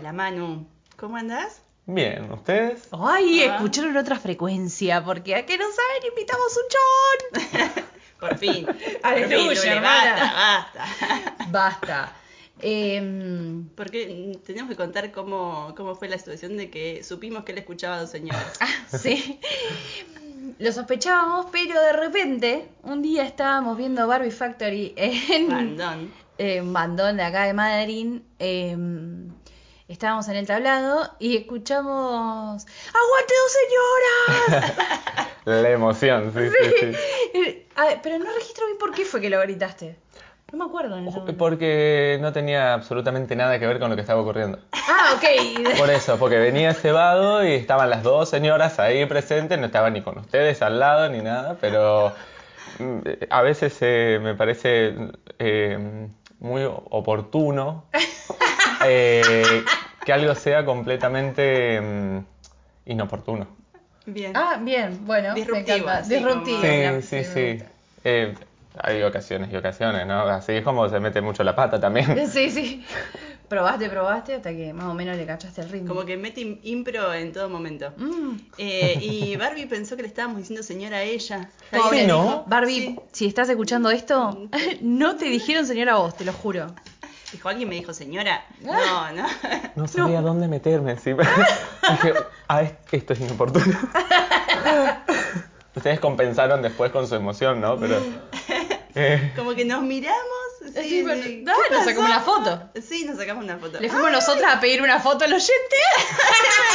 Hola Manu. ¿Cómo andás? Bien, ¿ustedes? Ay, Ah. escucharon otra frecuencia, porque a que no saben, invitamos un chon. Por fin. Aleluya, hermana. Basta, basta. Basta. Em, Porque tenemos que contar cómo, cómo fue la situación de que supimos que él escuchaba a dos señoras. ah, sí. Lo sospechábamos, pero de repente, un día estábamos viendo Barbie Factory en, Bandón. en Bandón de acá de Madrid. eh, estábamos en el tablado y escuchamos ¡Aguante dos señoras! La emoción, sí, sí, sí. A ver, pero no registro bien por qué fue que lo gritaste. No me acuerdo en ese momento. Porque no tenía absolutamente nada que ver con lo que estaba ocurriendo. Ah, ok. Por eso, porque venía cebado y estaban las dos señoras ahí presentes, no estaban ni con ustedes al lado ni nada, pero mm, a veces eh, me parece eh, muy oportuno eh, que algo sea completamente mm, inoportuno. Bien. Ah, bien, bueno. Disruptivo, me encanta. así Disruptivo. como- claro, Sí, sí, sí. Eh, hay ocasiones y ocasiones, ¿no? Así es como se mete mucho la pata también. Sí, sí. Probaste, probaste hasta que más o menos le cachaste el ritmo. Como que mete im- impro en todo momento. Mm. Eh, y Barbie pensó que le estábamos diciendo señora a ella. Pobre. ¿no? Barbie, Sí. si estás escuchando esto, no te dijeron señora a vos, te lo juro. Dijo, alguien me dijo señora. No, no. No sabía dónde meterme, sí. Dije, ah, es- esto es inoportuno. Ustedes compensaron después con su emoción, ¿no? Pero. eh, Como que nos miramos. Sí, Sí, pero- sí. dale, ¿Qué nos sacamos una foto. Sí, nos sacamos una foto. Le fuimos nosotras a pedir una foto al oyente.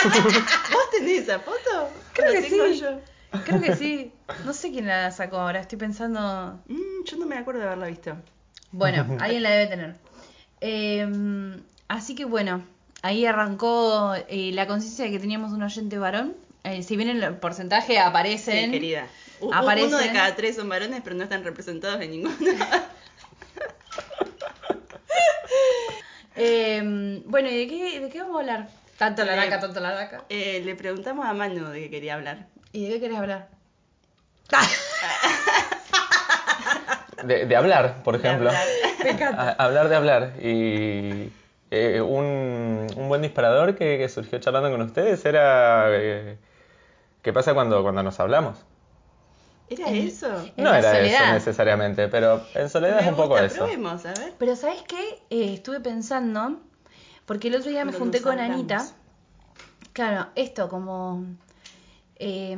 ¿Vos tenés esa foto? Creo que tengo sí. yo. Creo que sí. No sé quién la sacó ahora, estoy pensando. Mm, yo no me acuerdo de haberla visto. Bueno, alguien la debe tener. Eh, así que bueno, ahí arrancó eh, la conciencia de que teníamos un oyente varón. Eh, si bien el porcentaje aparecen. Sí, querida. U- u- Aparecen. Uno de cada tres son varones, pero no están representados en ninguno. Eh, bueno, ¿y de qué, de qué vamos a hablar? Tanto la Eh, laca, tanto la laca. Eh, le preguntamos a Manu de qué quería hablar. ¿Y de qué querés hablar? de, de hablar, por De ejemplo. hablar. A- hablar de hablar. Y. eh, un, un buen disparador que, que surgió charlando con ustedes era. eh, ¿Qué pasa cuando, cuando nos hablamos? ¿Era eso? No era soledad. eso necesariamente, pero en soledad es un poco gusta, eso. Probemos, a ver. Pero ¿sabes qué? Eh, estuve pensando, porque el otro día me Cuando junté con. Anita. Claro, esto como... eh,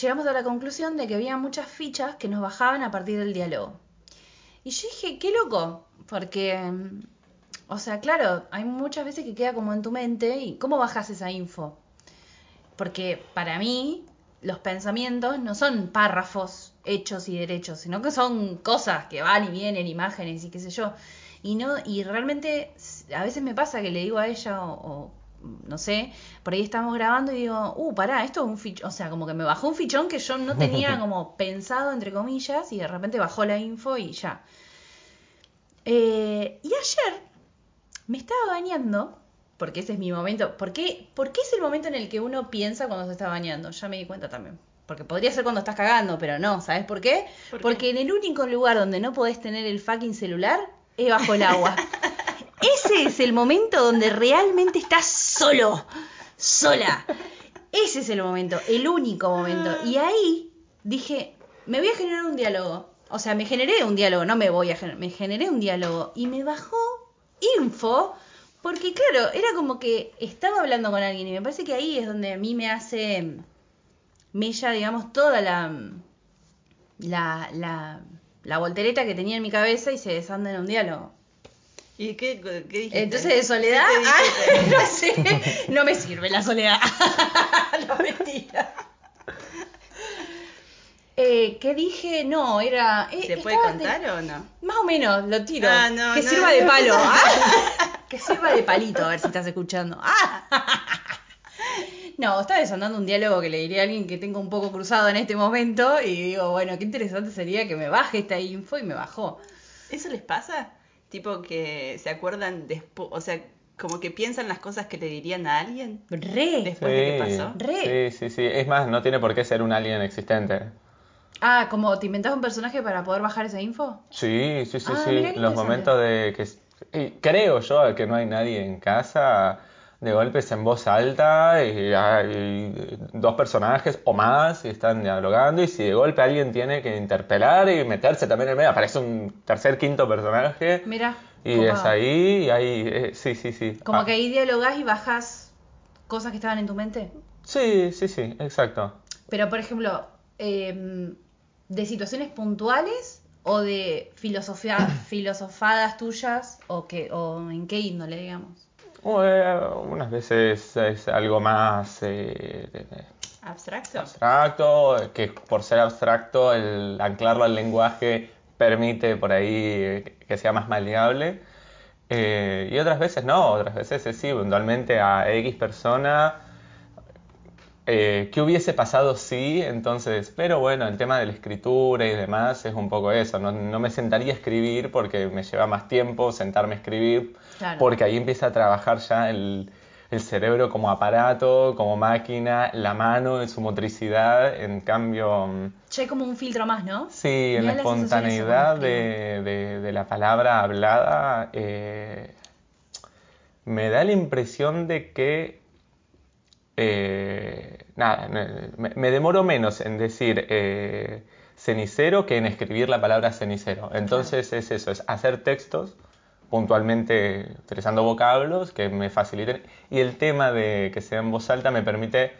llegamos a la conclusión de que había muchas fichas que nos bajaban a partir del diálogo. Y yo dije, qué loco, porque... mm, O sea, claro, hay muchas veces que queda como en tu mente y ¿cómo bajas esa info? Porque para mí los pensamientos no son párrafos hechos y derechos, sino que son cosas que van y vienen, imágenes y qué sé yo. Y no y realmente a veces me pasa que le digo a ella o, o, no sé, por ahí estamos grabando y digo, "Uh, pará, esto es un fichón", o sea, como que me bajó un fichón que yo no tenía como pensado entre comillas y de repente bajó la info y ya. Eh, y ayer me estaba bañando, porque ese es mi momento. ¿Por qué, ¿Por qué es el momento en el que uno piensa cuando se está bañando? Ya me di cuenta también. Porque podría ser cuando estás cagando, pero no, ¿sabes por qué? ¿Por qué? Porque en el único lugar donde no podés tener el fucking celular es bajo el agua. Ese es el momento donde realmente estás solo, sola. Ese es el momento, el único momento. Y ahí dije, me voy a generar un diálogo. O sea, me generé un diálogo, no me voy a generar, me generé un diálogo. Y me bajó info, porque claro, era como que estaba hablando con alguien y me parece que ahí es donde a mí me hace mella, digamos, toda la, la, la, la voltereta que tenía en mi cabeza y se desanda en un diálogo. ¿Y qué, qué dijiste? Entonces, de soledad, ah, no sé, no me sirve la soledad. no, mentira. Eh, ¿Qué dije? No, era... eh, ¿Se puede de- contar o no? Más o menos, lo tiro. Ah, no, que no, sirva no. de palo. Ah, que sirva de palito, a ver si estás escuchando. Ah. No, estaba desandando un diálogo que le diría a alguien que tengo un poco cruzado en este momento y digo, bueno, qué interesante sería que me baje esta info y me bajó. ¿Eso les pasa? Tipo que se acuerdan después, o sea, como que piensan las cosas que le dirían a alguien Re. después de que pasó. Re. Sí, sí, sí. Es más, no tiene por qué ser un alien existente. Ah, como te inventás un personaje para poder bajar esa info. Sí, sí, sí, Ah, sí. Los momentos de que... y creo yo que no hay nadie en casa, de golpes en voz alta y hay dos personajes o más y están dialogando y si de golpe alguien tiene que interpelar y meterse también en medio, aparece un tercer, quinto personaje Mira. y copado. es ahí y ahí... eh, sí, sí, sí. Como Ah, que ahí dialogás y bajás cosas que estaban en tu mente. Sí, sí, sí, exacto. Pero, por ejemplo, em, de situaciones puntuales o de filosofía, filosofadas tuyas o, que, o en qué índole, digamos. Eh, unas veces es algo más eh, Abstracto. abstracto, que por ser abstracto el anclarlo al lenguaje permite por ahí que sea más maleable. Eh, y otras veces no, otras veces es sí, puntualmente a X persona. Eh, ¿Qué hubiese pasado si? Entonces, pero bueno, el tema de la escritura y demás es un poco eso. No, no me sentaría a escribir porque me lleva más tiempo sentarme a escribir, Claro. porque ahí empieza a trabajar ya el, el cerebro como aparato, como máquina, la mano en su motricidad. En cambio, mm, Ya hay como un filtro más, ¿no? sí, en la espontaneidad de- de la palabra hablada, eh, me da la impresión de que eh, nada, me, me demoro menos en decir eh, cenicero que en escribir la palabra cenicero. Entonces es eso, es hacer textos puntualmente utilizando vocablos que me faciliten y el tema de que sea en voz alta me permite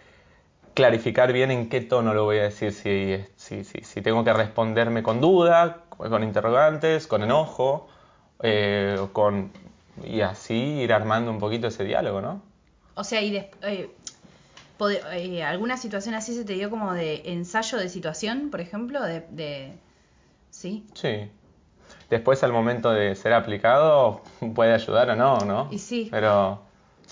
clarificar bien en qué tono lo voy a decir, si, si, si, si tengo que responderme con duda, con interrogantes, con enojo, eh, con, y así ir armando un poquito ese diálogo, ¿no? O sea, y eh, eh, alguna situación así se te dio como de ensayo de situación, por ejemplo, de, de- sí. Sí. Después al momento de ser aplicado puede ayudar o no, ¿no? Y sí. Pero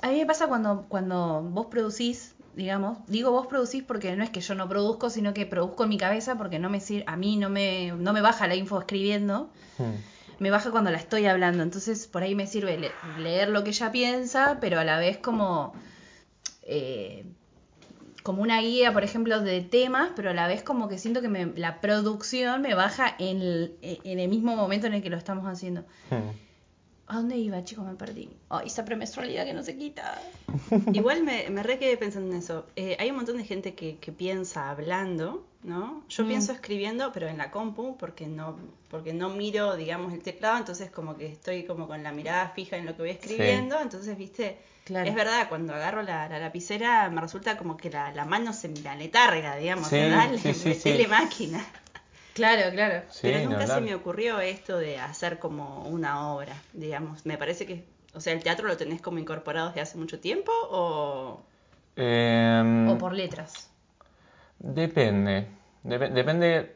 A mí me pasa cuando, cuando vos producís, digamos, digo vos producís porque no es que yo no produzco, sino que produzco en mi cabeza porque no me sir- a mí no me, no me baja la info escribiendo, hmm, me baja cuando la estoy hablando. Entonces por ahí me sirve le- leer lo que ella piensa, pero a la vez como, eh, como una guía, por ejemplo, de temas, pero a la vez como que siento que me- la producción me baja en el, en el mismo momento en el que lo estamos haciendo. hmm. ¿A dónde iba, chicos? Me perdí. Ay, esa premenstrualidad que no se quita. Igual me, me re quedé pensando en eso. Eh, hay un montón de gente que, que piensa hablando, ¿no? Yo Mm. pienso escribiendo, pero en la compu, porque no, porque no miro, digamos, el teclado, entonces como que estoy como con la mirada fija en lo que voy escribiendo, entonces, viste, Claro. es verdad, cuando agarro la, la lapicera me resulta como que la, la mano se me aletarga, digamos, Sí, o sea, dale, sí. máquina. Claro, claro. Sí, Pero nunca se me ocurrió esto de hacer como una obra, digamos. Me parece que, o sea, el teatro lo tenés como incorporado desde hace mucho tiempo o... Em, O por letras. Depende. Dep- depende.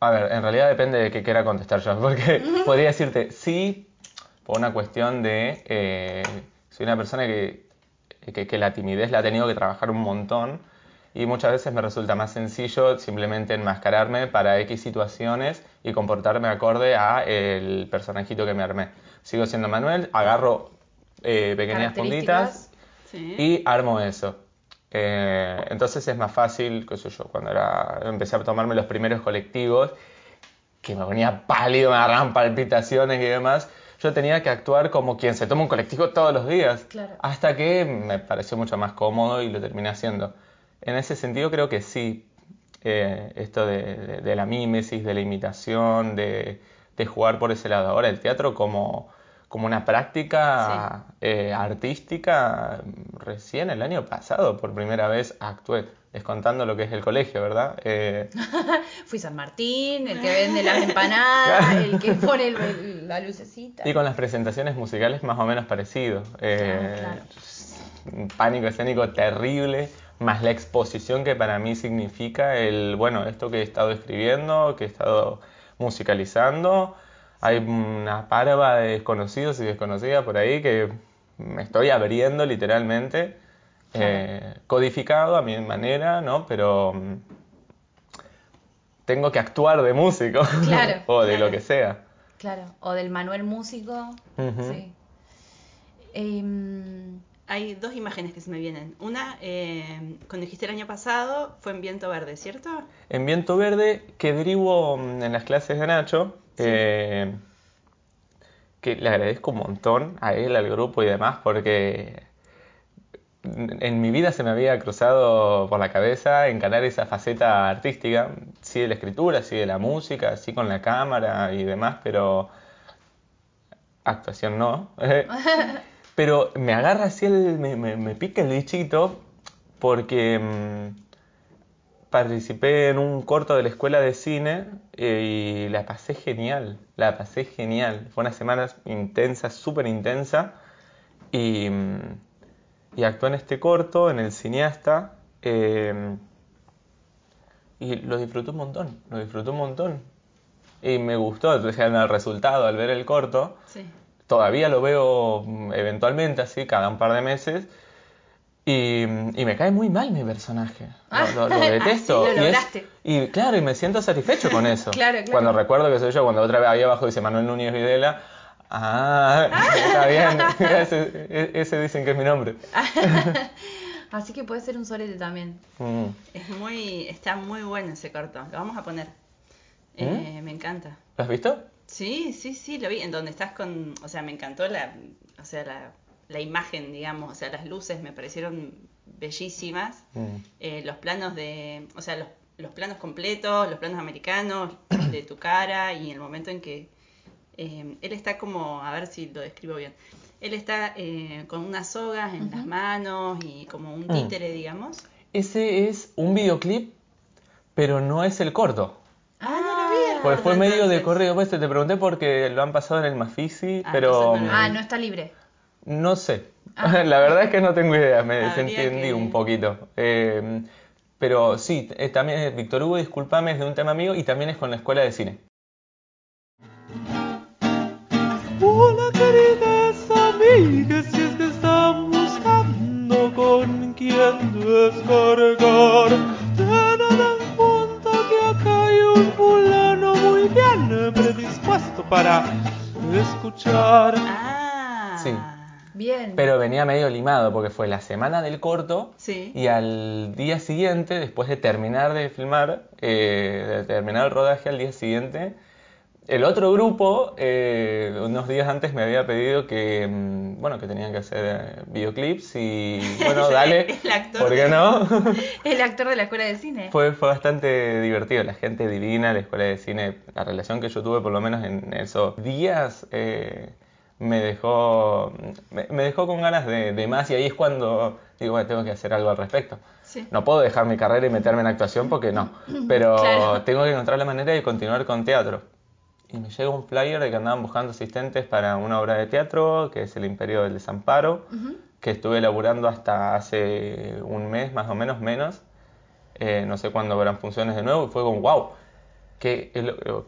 A ver, en realidad depende de qué quiera contestar yo. Porque podría decirte sí por una cuestión de. eh, soy una persona que, que, que la timidez la ha tenido que trabajar un montón. Y muchas veces me resulta más sencillo simplemente enmascararme para X situaciones y comportarme acorde a el personajito que me armé. Sigo siendo Manuel, agarro eh, pequeñas puntitas. Sí. y armo eso. Eh, entonces es más fácil, qué sé yo, cuando era, empecé a tomarme los primeros colectivos, que me ponía pálido, me agarraban palpitaciones y demás, yo tenía que actuar como quien se toma un colectivo todos los días. Claro. Hasta que me pareció mucho más cómodo y lo terminé haciendo. En ese sentido creo que sí, eh, esto de, de- de la mímesis, de la imitación, de, de jugar por ese lado. Ahora el teatro como, como una práctica eh, artística, recién el año pasado por primera vez actué, descontando lo que es el colegio, ¿verdad? Eh, Fui San Martín, el que vende las empanadas, el que pone el- el- la lucecita. y con las presentaciones musicales más o menos parecido. Eh, Ah, claro. un pánico escénico terrible, más la exposición que para mí significa el, bueno, esto que he estado escribiendo, que he estado musicalizando. Hay una parva de desconocidos y desconocidas por ahí que me estoy abriendo literalmente, eh, codificado a mi manera, ¿no? Pero mm, tengo que actuar de músico Claro, o de claro. lo que sea. Claro, o del Manuel Músico. Sí. Em, Hay dos imágenes que se me vienen. Una, eh, cuando dijiste el año pasado, fue en Viento Verde, ¿cierto? En Viento Verde, que derivo mm, en las clases de Nacho, eh, que le agradezco un montón a él, al grupo y demás, porque en mi vida se me había cruzado por la cabeza encarar esa faceta artística, sí de la escritura, sí de la música, sí con la cámara y demás, pero actuación no. pero me agarra así, el, me, me- pica el bichito porque mm, participé en un corto de la escuela de cine eh, y la pasé genial, la pasé genial. Fue una semana intensa, súper intensa y, mm, y actué en este corto, en El Cineasta, eh, y lo disfruté un montón, lo disfruté un montón. Y me gustó, el resultado al ver el corto, Sí. Todavía lo veo mm, eventualmente así, cada un par de meses. Y, y me cae muy mal mi personaje. Lo, lo- lo detesto. Ah, sí, lo y, es- y claro, y me siento satisfecho con eso. Claro, claro. Cuando recuerdo que soy yo, cuando otra vez ahí abajo dice Manuel Núñez Videla. Ah, está bien. ese, e- ese dicen que es mi nombre. así que puede ser un sorete también. Mm. Es muy, está muy bueno ese corto. Lo vamos a poner. ¿Mm? Eh, me encanta. ¿Lo has visto? Sí, sí, sí, lo vi. En donde estás con, o sea, me encantó la, o sea, la, la imagen, digamos, o sea, las luces me parecieron bellísimas. Mm. Eh, los planos de, o sea, los, los planos completos, los planos americanos de tu cara y el momento en que eh, él está como, a ver si lo describo bien. Él está eh, con unas sogas en las manos y como un Mm. títere, digamos. Ese es un videoclip, pero no es el corto. Ah, Pues fue medio de corrido, pues te pregunté porque lo han pasado en el Mafisi, Ah, pero no Ah, no está libre. no sé. Ah. La verdad es que no tengo idea, me Habría desentendí que- un poquito. Eh, pero sí, eh, también es Víctor Hugo, discúlpame, es de un tema amigo y también es con la escuela de cine. Hola queridas amigas, si es que están buscando con quién descargar, para escuchar. Ah. Sí. Bien. Pero venía medio limado porque fue la semana del corto Sí. y al día siguiente, después de terminar de filmar, eh, de terminar el rodaje al día siguiente, el otro grupo, eh, unos días antes me había pedido que, mm, bueno, que tenían que hacer eh, videoclips y, bueno, dale, El actor ¿por qué de- no? El actor de la escuela de cine. Fue, fue bastante divertido, la gente divina, la escuela de cine, la relación que yo tuve por lo menos en esos días eh, me dejó me, me dejó con ganas de, de más y ahí es cuando digo, bueno, tengo que hacer algo al respecto. Sí. No puedo dejar mi carrera y meterme en actuación porque no, pero Claro. tengo que encontrar la manera de continuar con teatro. Y me llega un flyer de que andaban buscando asistentes para una obra de teatro, que es El Imperio del Desamparo, que estuve laburando hasta hace un mes, más o menos, menos. Eh, no sé cuándo habrán funciones de nuevo, y fue como, wow, que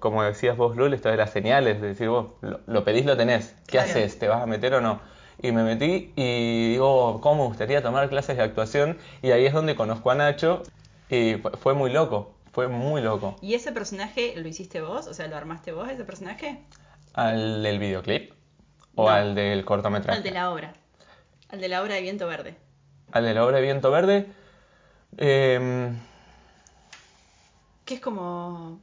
como decías vos, Lul, esto de las señales, de decir, vos lo, lo pedís, lo tenés, ¿qué Claro. haces? ¿Te vas a meter o no? Y me metí y digo, ¿cómo me gustaría tomar clases de actuación? Y ahí es donde conozco a Nacho y fue muy loco, fue muy loco. ¿Y ese personaje lo hiciste vos? O sea, ¿lo armaste vos, ese personaje? ¿Al del videoclip? ¿O No. al del cortometraje? Al de la obra. Al de la obra de Viento Verde. Al de la obra de Viento Verde. em, Que es como...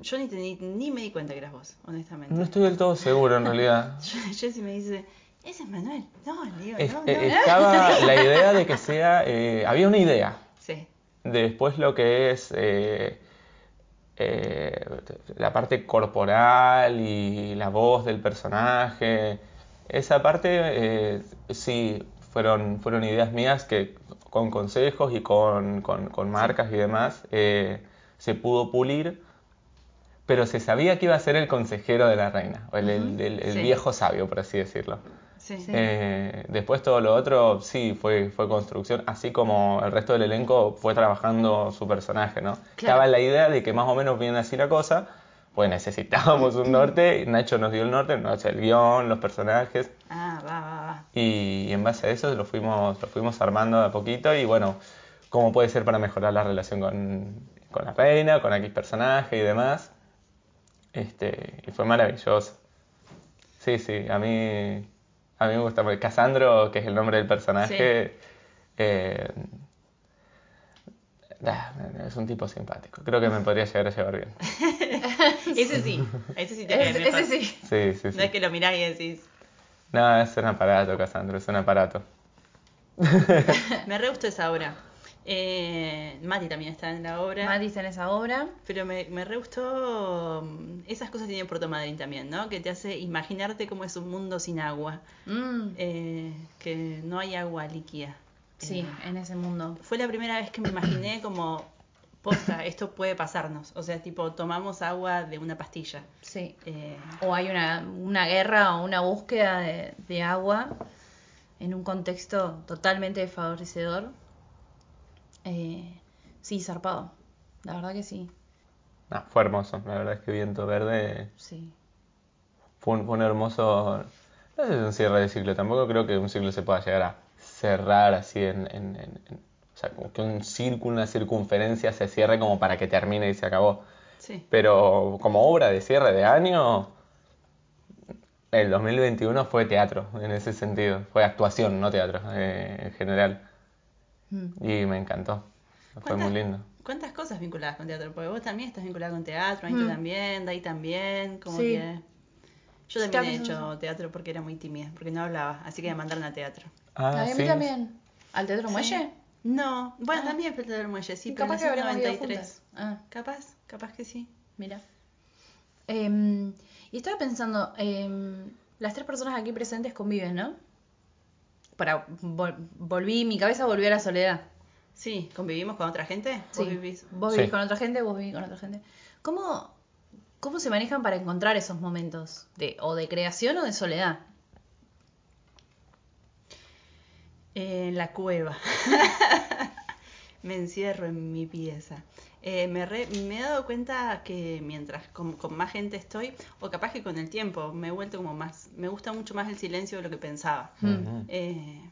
Yo ni, ni, ni me di cuenta que eras vos, honestamente. no estoy del todo seguro en realidad. Jessy me dice, ese es Manuel. No, le digo, Es- no, eh, no. estaba la idea de que sea... eh, había una idea. Después lo que es eh, eh, la parte corporal y la voz del personaje, esa parte eh, sí fueron, fueron ideas mías que con consejos y con, con- con marcas y demás se pudo pulir, pero se sabía que iba a ser el consejero de la reina, o el, el- el- el Sí. viejo sabio, por así decirlo. Sí. Sí. Eh, después todo lo otro, sí, fue, fue construcción, así como el resto del elenco fue trabajando su personaje, ¿no? Estaba la idea de que más o menos viene así la cosa, pues necesitábamos un norte, y Nacho nos dio el norte, nos dio el guion, los personajes, Ah, va, va, va. y en base a eso lo fuimos, lo fuimos armando de a poquito y bueno, cómo puede ser para mejorar la relación con, con la reina, con X personaje y demás. Este, y fue maravilloso. Sí, sí, a mí, a mí me gusta. porque Casandro, que es el nombre del personaje, eh, ah, es un tipo simpático. Creo que me podría llegar a llevar bien. Ese sí, ese sí te Ese, mejor. ese sí. Sí, sí, sí. No es que lo mirás y decís, No, es un aparato, Casandro, es un aparato. me re gustó esa obra. Eh, Mati también está en la obra. Mati está en esa obra. Pero me, me re gustó. mm, Esas cosas tiene Puerto Madryn también, ¿no? Que te hace imaginarte cómo es un mundo sin agua. Mm, Eh, que no hay agua líquida. sí, Eh, en ese mundo. fue la primera vez que me imaginé como. Posta, esto puede pasarnos. O sea, tipo, tomamos agua de una pastilla. Sí. Eh, O hay una, una guerra o una búsqueda de, de agua en un contexto totalmente desfavorecedor. Eh, sí, zarpado. La verdad que sí. No, fue hermoso, la verdad es que Viento Verde Sí. fue un, fue un hermoso. No sé si es un cierre de ciclo, tampoco creo que un ciclo se pueda llegar a cerrar así en. en- en- en- o sea, como que un círculo, una circunferencia se cierre como para que termine y se acabó. sí. Pero como obra de cierre de año, el 2021 fue teatro en ese sentido. Fue actuación, no teatro, eh, en general. Mm. Y me encantó. Fue muy ¿Cuántas- lindo. ¿Cuántas cosas vinculadas con teatro? Porque vos también estás vinculada con teatro, Anito Mm. también, Dai también, como Sí. que... Yo también he hecho teatro porque era muy tímida, porque no hablaba, así que me mandaron a teatro. Ah, a mí sí. también. ¿Al Teatro Muelle? No, bueno, Ah. también fue el Teatro Muelle, sí, pero capaz que ido 93. juntas. Ah, Capaz, capaz que sí. mira. Em, y estaba pensando, em, las tres personas aquí presentes conviven, ¿no? Para, vol- volví, mi cabeza volvió a la soledad. Sí, ¿convivimos con otra gente? ¿Vos Sí. vivís? Vos Sí. vivís con otra gente, vos vivís con otra gente. ¿Cómo, cómo se manejan para encontrar esos momentos? De, o de creación o de soledad. En la cueva. me encierro en mi pieza. Eh, me, re- me he dado cuenta que mientras con, con más gente estoy, o capaz que con el tiempo, me he vuelto como más, me gusta mucho más el silencio de lo que pensaba. Ujú. Eh,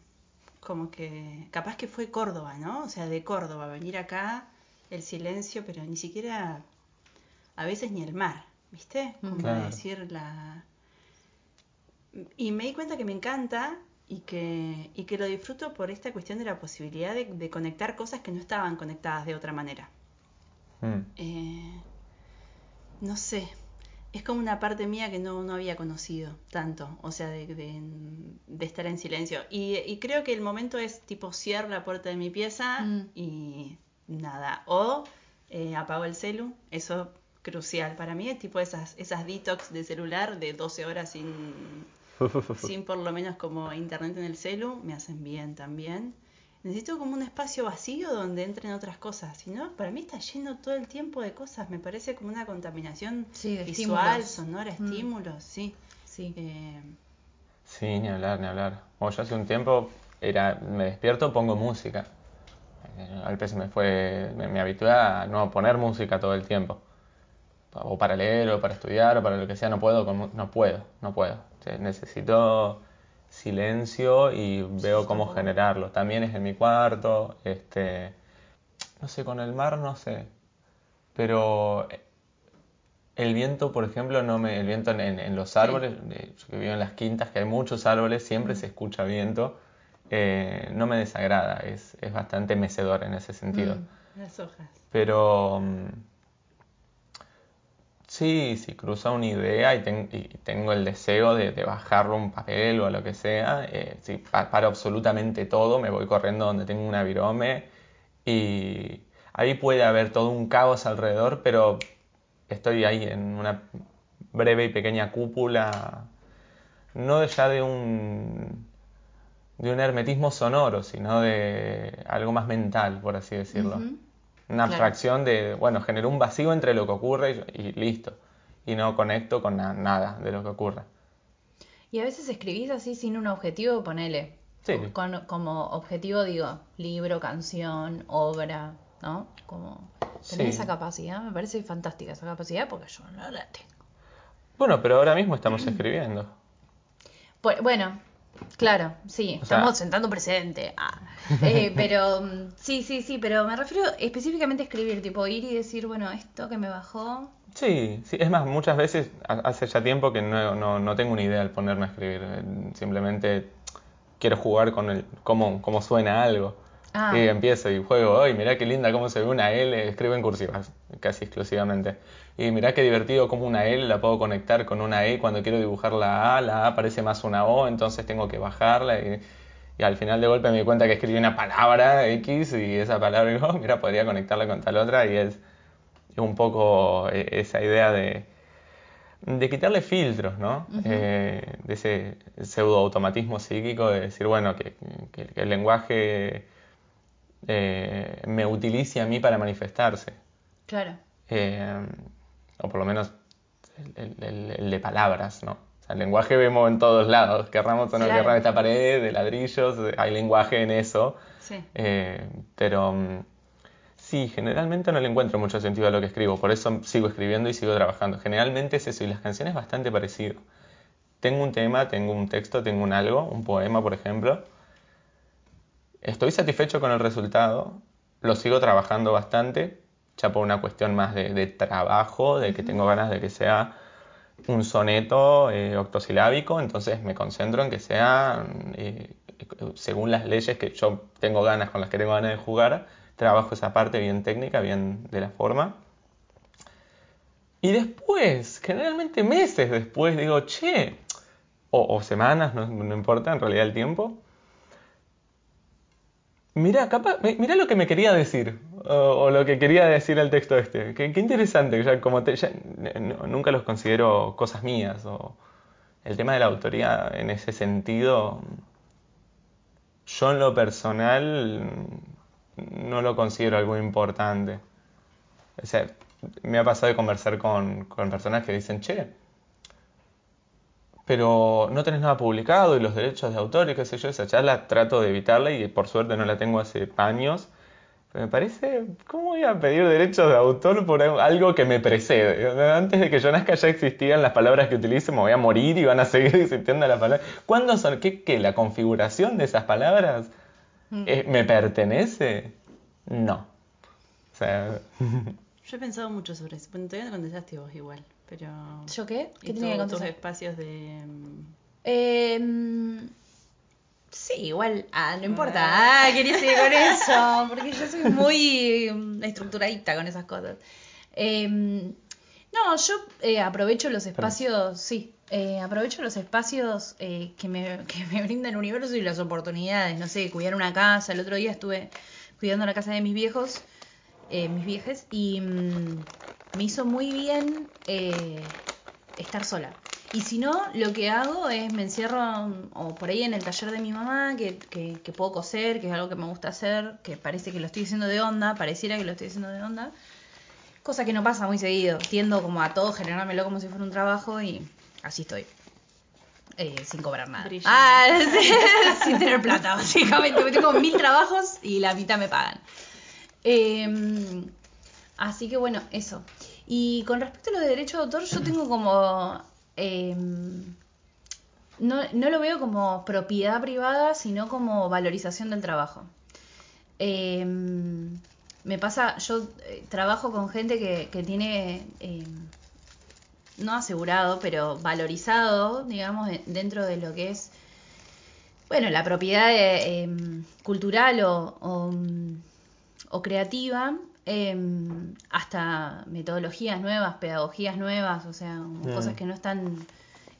como que, capaz que fue Córdoba, ¿no? O sea, de Córdoba, venir acá, el silencio, pero ni siquiera, a veces ni el mar, ¿viste? Como Claro. decir la... Y me di cuenta que me encanta y que, y que lo disfruto por esta cuestión de la posibilidad de, de conectar cosas que no estaban conectadas de otra manera. Mm. Eh, no sé, es como una parte mía que no, no había conocido tanto, o sea, de, de- de estar en silencio. Y, y creo que el momento es tipo cierro la puerta de mi pieza Mm. y nada, o eh, apago el celu, eso crucial para mí, es tipo esas, esas detox de celular de 12 horas sin, sin por lo menos como internet en el celu, me hacen bien también. Necesito como un espacio vacío donde entren otras cosas. Si no, para mí está lleno todo el tiempo de cosas. Me parece como una contaminación Sí, de visual, estímulos. sonora, Mm. estímulos, sí. Sí. Eh, Sí, ni hablar, ni hablar. Bueno, yo hace un tiempo era, me despierto, pongo música. Eh, Al peso me fue, me, me habitué a no poner música todo el tiempo. O para leer, o para estudiar, o para lo que sea, no puedo, no puedo, no puedo. O sea, necesito silencio y veo cómo generarlo. También es en mi cuarto, este, no sé, con el mar no sé. Pero el viento, por ejemplo, no me, el viento en, en- los árboles, eh, yo que vivo en las quintas, que hay muchos árboles, siempre se escucha viento, eh, no me desagrada, es, es bastante mecedor en ese sentido. Mm. las hojas. Pero mm, sí, si cruza una idea y, ten- y tengo el deseo de, bajarlo a un papel o a lo que sea, eh, pa- paro absolutamente todo, me voy corriendo donde tengo una virome y ahí puede haber todo un caos alrededor, pero estoy ahí en una breve y pequeña cúpula, no ya de un de un hermetismo sonoro, sino de algo más mental, por así decirlo. Una Claro. abstracción de, bueno, generó un vacío entre lo que ocurre y, y listo. Y no conecto con na- nada de lo que ocurre. Y a veces escribís así sin un objetivo, ponele. Sí. Con- como objetivo digo, libro, canción, obra, ¿no? Como tener Sí. esa capacidad, me parece fantástica esa capacidad porque yo no la tengo. Bueno, pero ahora mismo estamos escribiendo. Bu- Bueno, claro, sí, O sea- estamos sentando un precedente. Ah. Eh, pero mm, sí, sí, sí, pero me refiero específicamente a escribir, tipo ir y decir, bueno, esto que me bajó. Sí, sí, es más, muchas veces ha- hace ya tiempo que no, no, no tengo una idea al ponerme a escribir. eh, Simplemente quiero jugar con el cómo, cómo suena algo. Ah. Y empiezo y juego, ¡ay, mirá qué linda cómo se ve una L! Escribo en cursivas, casi exclusivamente. Y mirá qué divertido cómo una L la puedo conectar con una E cuando quiero dibujar la A, la A parece más una O, entonces tengo que bajarla. Y, y al final de golpe me di cuenta que escribí una palabra X y esa palabra, digo, "Oh, mira, podría conectarla con tal otra y es es un poco eh, esa idea de, de quitarle filtros, ¿no? Eh, de ese pseudo automatismo psíquico de decir, bueno, que, que- que el lenguaje eh, me utilice a mí para manifestarse. Claro. Eh, o por lo menos el, el- el- el de palabras, ¿no? O sea, el lenguaje vemos en todos lados, querramos o no Claro. querramos esta pared de ladrillos, hay lenguaje en eso. Sí. Eh, pero mm, sí, generalmente no le encuentro mucho sentido a lo que escribo, por eso sigo escribiendo y sigo trabajando. Generalmente es eso, y las canciones bastante parecido. Tengo un tema, tengo un texto, tengo un algo, un poema, por ejemplo. Estoy satisfecho con el resultado, lo sigo trabajando bastante, ya por una cuestión más de, de trabajo, de que tengo ganas de que sea un soneto eh, octosilábico, entonces me concentro en que sea eh, según las leyes que yo tengo ganas, con las que tengo ganas de jugar, trabajo esa parte bien técnica, bien de la forma. Y después, generalmente meses después, digo, che, o, o semanas, no, no importa en realidad el tiempo. Mira, mira lo que me quería decir, o, lo que quería decir el texto este. Qué, interesante, como te- n- nunca los considero cosas mías, o el tema de la autoría en ese sentido, yo en lo personal no lo considero algo importante. O sea, me ha pasado de conversar con, con personas que dicen, che, pero no tenés nada publicado y los derechos de autor y qué sé yo, esa charla trato de evitarla y por suerte no la tengo hace años. Pero me parece, ¿cómo voy a pedir derechos de autor por algo que me precede? Antes de que yo nazca ya existían las palabras que utilizo, me voy a morir y van a seguir existiendo las palabras. ¿Cuándo son? ¿Qué, qué? ¿La configuración de esas palabras eh, me pertenece? No. O sea, Yo he pensado mucho sobre eso. Bueno, todavía no contestaste vos igual, pero... ¿Yo qué? ¿Qué y tenía que contestar? espacios de... mm, Em, sí, igual, ah, no importa. Ah, quería seguir con eso, porque yo soy muy mm, estructuradita con esas cosas. Em, no, yo eh, aprovecho los espacios, sí, eh, aprovecho los espacios eh, que, me, que me brinda el universo y las oportunidades. No sé, cuidar una casa. El otro día estuve cuidando la casa de mis viejos, eh, mis viejes, y mm, me hizo muy bien eh, estar sola. Y si no, lo que hago es me encierro mm, o por ahí en el taller de mi mamá, que, que, que puedo coser, que es algo que me gusta hacer, que parece que lo estoy haciendo de onda, pareciera que lo estoy haciendo de onda. Cosa que no pasa muy seguido. Tiendo como a todo generármelo como si fuera un trabajo y así estoy. Eh, sin cobrar nada. Ah, sin tener plata, básicamente. Porque tengo mil trabajos y la mitad me pagan. Eh, así que bueno, eso. Y con respecto a lo de derecho de autor, yo tengo como... eh, no, no lo veo como propiedad privada, sino como valorización del trabajo. Eh, me pasa, yo eh, trabajo con gente que, que tiene, eh, no asegurado, pero valorizado, digamos, de- dentro de lo que es, bueno, la propiedad eh, em, cultural o, o creativa, em, hasta metodologías nuevas, pedagogías nuevas, o sea, Mm. cosas que no están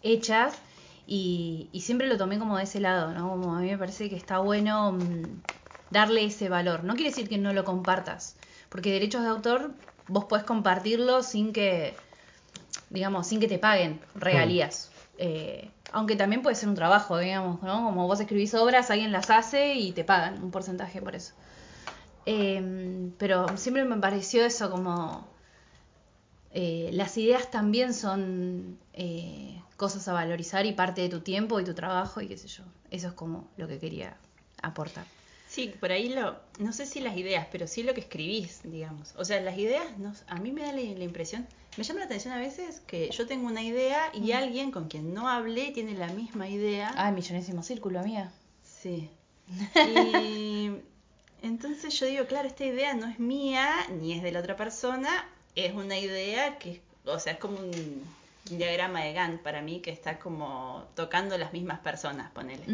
hechas. Y, y siempre lo tomé como de ese lado, ¿no? Como a mí me parece que está bueno mm, darle ese valor. No quiere decir que no lo compartas, porque derechos de autor vos podés compartirlo sin que, digamos, sin que te paguen regalías. Eh, aunque también puede ser un trabajo, digamos, ¿no? Como vos escribís obras, alguien las hace y te pagan un porcentaje por eso. Eh, pero siempre me pareció eso como eh, las ideas también son eh, cosas a valorizar y parte de tu tiempo y tu trabajo y qué sé yo. Eso es como lo que quería aportar. Sí, por ahí lo, no sé si las ideas, pero sí lo que escribís, digamos. O sea, las ideas, no, a mí me da la, la impresión, me llama la atención a veces que yo tengo una idea y alguien con quien no hablé tiene la misma idea. Ah, millonésimo círculo, amiga. Sí. Y entonces yo digo, claro, esta idea no es mía ni es de la otra persona, es una idea que, o sea, es como un diagrama de Gantt para mí que está como tocando las mismas personas, ponele.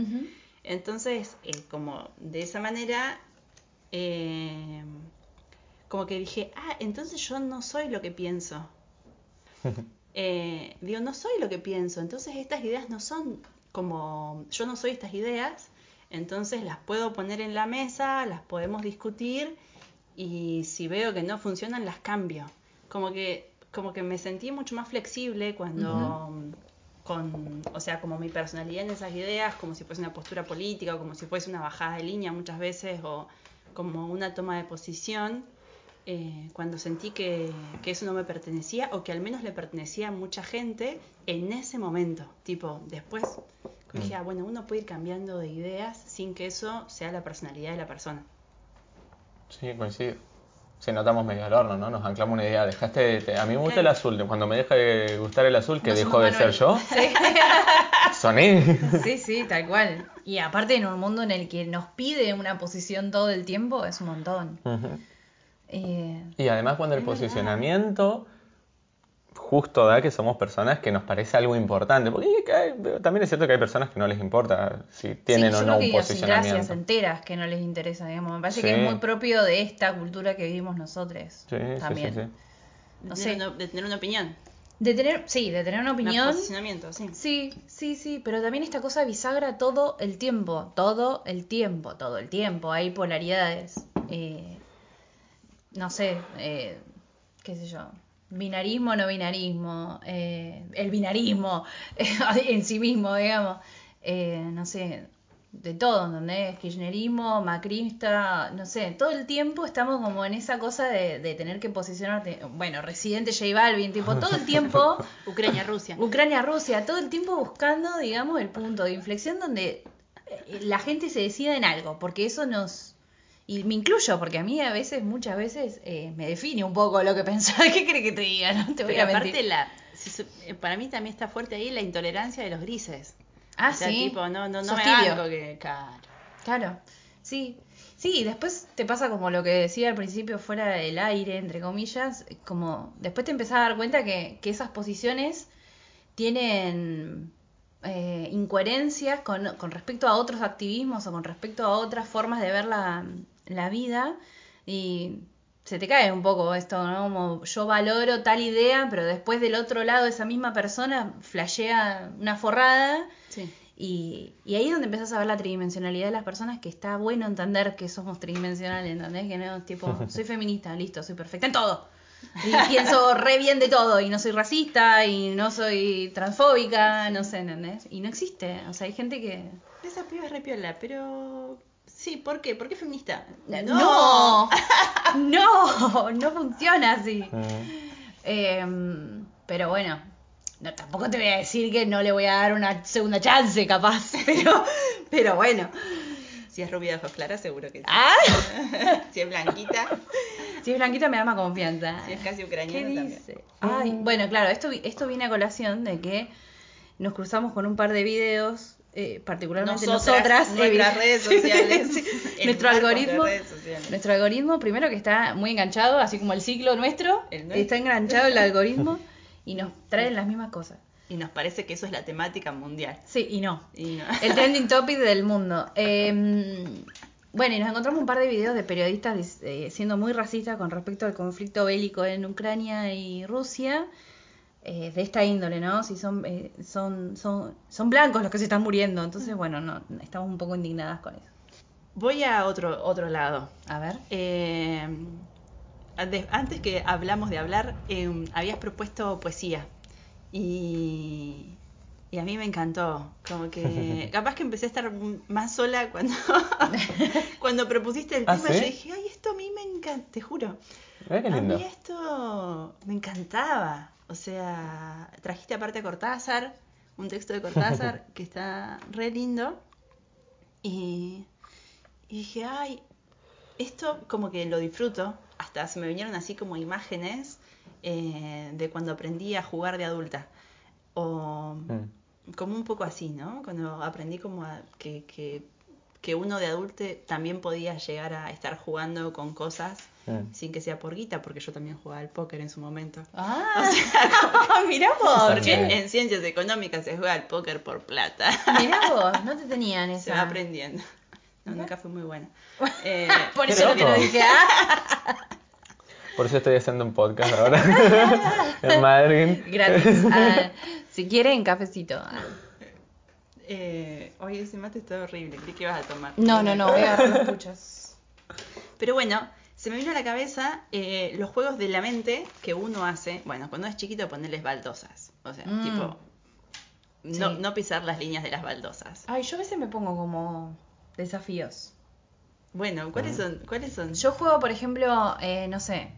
Entonces, eh, como de esa manera, eh, como que dije, ah, entonces yo no soy lo que pienso. Eh, digo, no soy lo que pienso, entonces estas ideas no son como, yo no soy estas ideas, entonces las puedo poner en la mesa, las podemos discutir y si veo que no funcionan, las cambio. Como que, como que me sentí mucho más flexible cuando, con, o sea, como mi personalidad en esas ideas, como si fuese una postura política o como si fuese una bajada de línea muchas veces o como una toma de posición, eh, cuando sentí que, que eso no me pertenecía o que al menos le pertenecía a mucha gente en ese momento. Tipo, después dije, ah, bueno, uno puede ir cambiando de ideas sin que eso sea la personalidad de la persona. Sí, coincido. Si notamos medio al horno, ¿no? Nos anclamos una idea. Dejaste, te- a mí me gusta el azul. Cuando me deja de gustar el azul, que No dejo de ser yo, Sí. soní. Sí, sí, tal cual. Y aparte en un mundo en el que nos pide una posición todo el tiempo, es un montón. Ujú. Eh, Y además cuando el Es verdad. Justo da que somos personas que nos parece algo importante. Porque hay- también es cierto que hay personas que no les importa si tienen sí, o yo no creo que un posicionamiento. enteras que no les interesa, digamos. Me parece que es muy propio de esta cultura que vivimos nosotros. Sí, también. sí, sí. De, No tener, sé. una, de tener una opinión, De tener, sí, de tener una un opinión. posicionamiento, sí. Sí, sí, sí, pero también esta cosa bisagra todo el tiempo, todo el tiempo, todo el tiempo. Hay polaridades. eh, no sé, eh, qué sé yo. Binarismo, no binarismo. eh, el binarismo en sí mismo, digamos. eh, no sé, de todo, ¿entendés? Kirchnerismo, macrista, no sé. Todo el tiempo estamos como en esa cosa de, de tener que posicionarte. Bueno, residente J Balvin, tipo, todo el tiempo. Ucrania, Rusia. Ucrania, Rusia, todo el tiempo buscando, digamos, el punto de inflexión donde la gente se decida en algo, porque eso nos... Y me incluyo, porque a mí a veces, muchas veces, eh, me define un poco lo que pensás. ¿Qué crees que te diga? No te voy Pero a aparte, la, eh, para mí también está fuerte ahí la intolerancia de los grises. Ah, o sea, sí. tipo, no, no, no Sos me que... Claro. Claro, sí. Sí, y después te pasa como lo que decía al principio fuera del aire, entre comillas, como después te empezás a dar cuenta que, que esas posiciones tienen eh, incoherencias con, con respecto a otros activismos o con respecto a otras formas de ver la, la vida y se te cae un poco esto, ¿no? Como yo valoro tal idea, pero después del otro lado esa misma persona flashea una forrada Sí. y, y ahí es donde empezás a ver la tridimensionalidad de las personas, que está bueno entender que somos tridimensionales, ¿entendés? Que no, tipo, soy feminista, listo, soy perfecta en todo. Y pienso re bien de todo, y no soy racista, y no soy transfóbica, no sé, ¿entendés? Y no existe, o sea, hay gente que... Esa piba es repiola, pero... Sí, ¿por qué? ¿Por qué feminista? ¡No! ¡No! No funciona así. Mm. Em, pero bueno, no, tampoco te voy a decir que no le voy a dar una segunda chance, capaz, pero, pero bueno. Si es rubia de ojos claros, seguro que sí. Ah, si es blanquita, si es blanquita me da más confianza. si es casi ¿Qué ucraniana también. dice? Ay, bueno, claro, esto, vi- esto viene a colación de que nos cruzamos con un par de videos, eh, particularmente Nosotras, nosotras, nuestras evi- redes sociales, Sí, nuestro algoritmo, sociales. nuestro algoritmo, primero que está muy enganchado, así como el ciclo nuestro, El está enganchado el algoritmo y nos traen las mismas cosas. Y nos parece que eso es la temática mundial. Sí, y no. Y no. El trending topic del mundo. Eh, bueno, y nos encontramos un par de videos de periodistas dis- eh, siendo muy racistas con respecto al conflicto bélico en Ucrania y Rusia. Eh, de esta índole, ¿no? Si son, eh, son, son, son blancos los que se están muriendo. Entonces, bueno, no, estamos un poco indignadas con eso. Voy a otro, otro lado. A ver. Eh, ante- antes que hablamos de hablar, eh, habías propuesto poesía. Y, Y a mí me encantó. Como que capaz que empecé a estar más sola cuando, cuando propusiste el ¿Ah, tema. sí? Yo dije, ay, esto a mí me encanta, te juro. A mí esto me encantaba. O sea, trajiste aparte a Cortázar, un texto de Cortázar que está re lindo. Y, y dije, ay, esto como que lo disfruto. Hasta se me vinieron así como imágenes eh, de cuando aprendí a jugar de adulta. O Mm. como un poco así, ¿no? Cuando aprendí como a- que, que, que uno de adulto también podía llegar a estar jugando con cosas Mm. sin que sea por guita, porque yo también jugaba al póker en su momento. Ah, mirá vos, Porque en ciencias económicas se juega al póker por plata. mirá vos, no te tenían esa. Se va aprendiendo. No, nunca fue muy buena. Eh, Por eso lo que no dije, ah, Por eso estoy haciendo un podcast ahora en Madrid. gratis. Ah, si quieren, cafecito. Ah. Eh, oye, ese mate está horrible. Que ibas a tomar. No, no, no, voy a agarrar los puchos. Pero bueno, se me vino a la cabeza eh, los juegos de la mente que uno hace. Bueno, cuando es chiquito ponerles baldosas. O sea, Mm. tipo, no, Sí. no pisar las líneas de las baldosas. Ay, yo a veces me pongo como desafíos. Bueno, ¿cuáles son? ¿Cuáles son? Yo juego, por ejemplo, eh, no sé.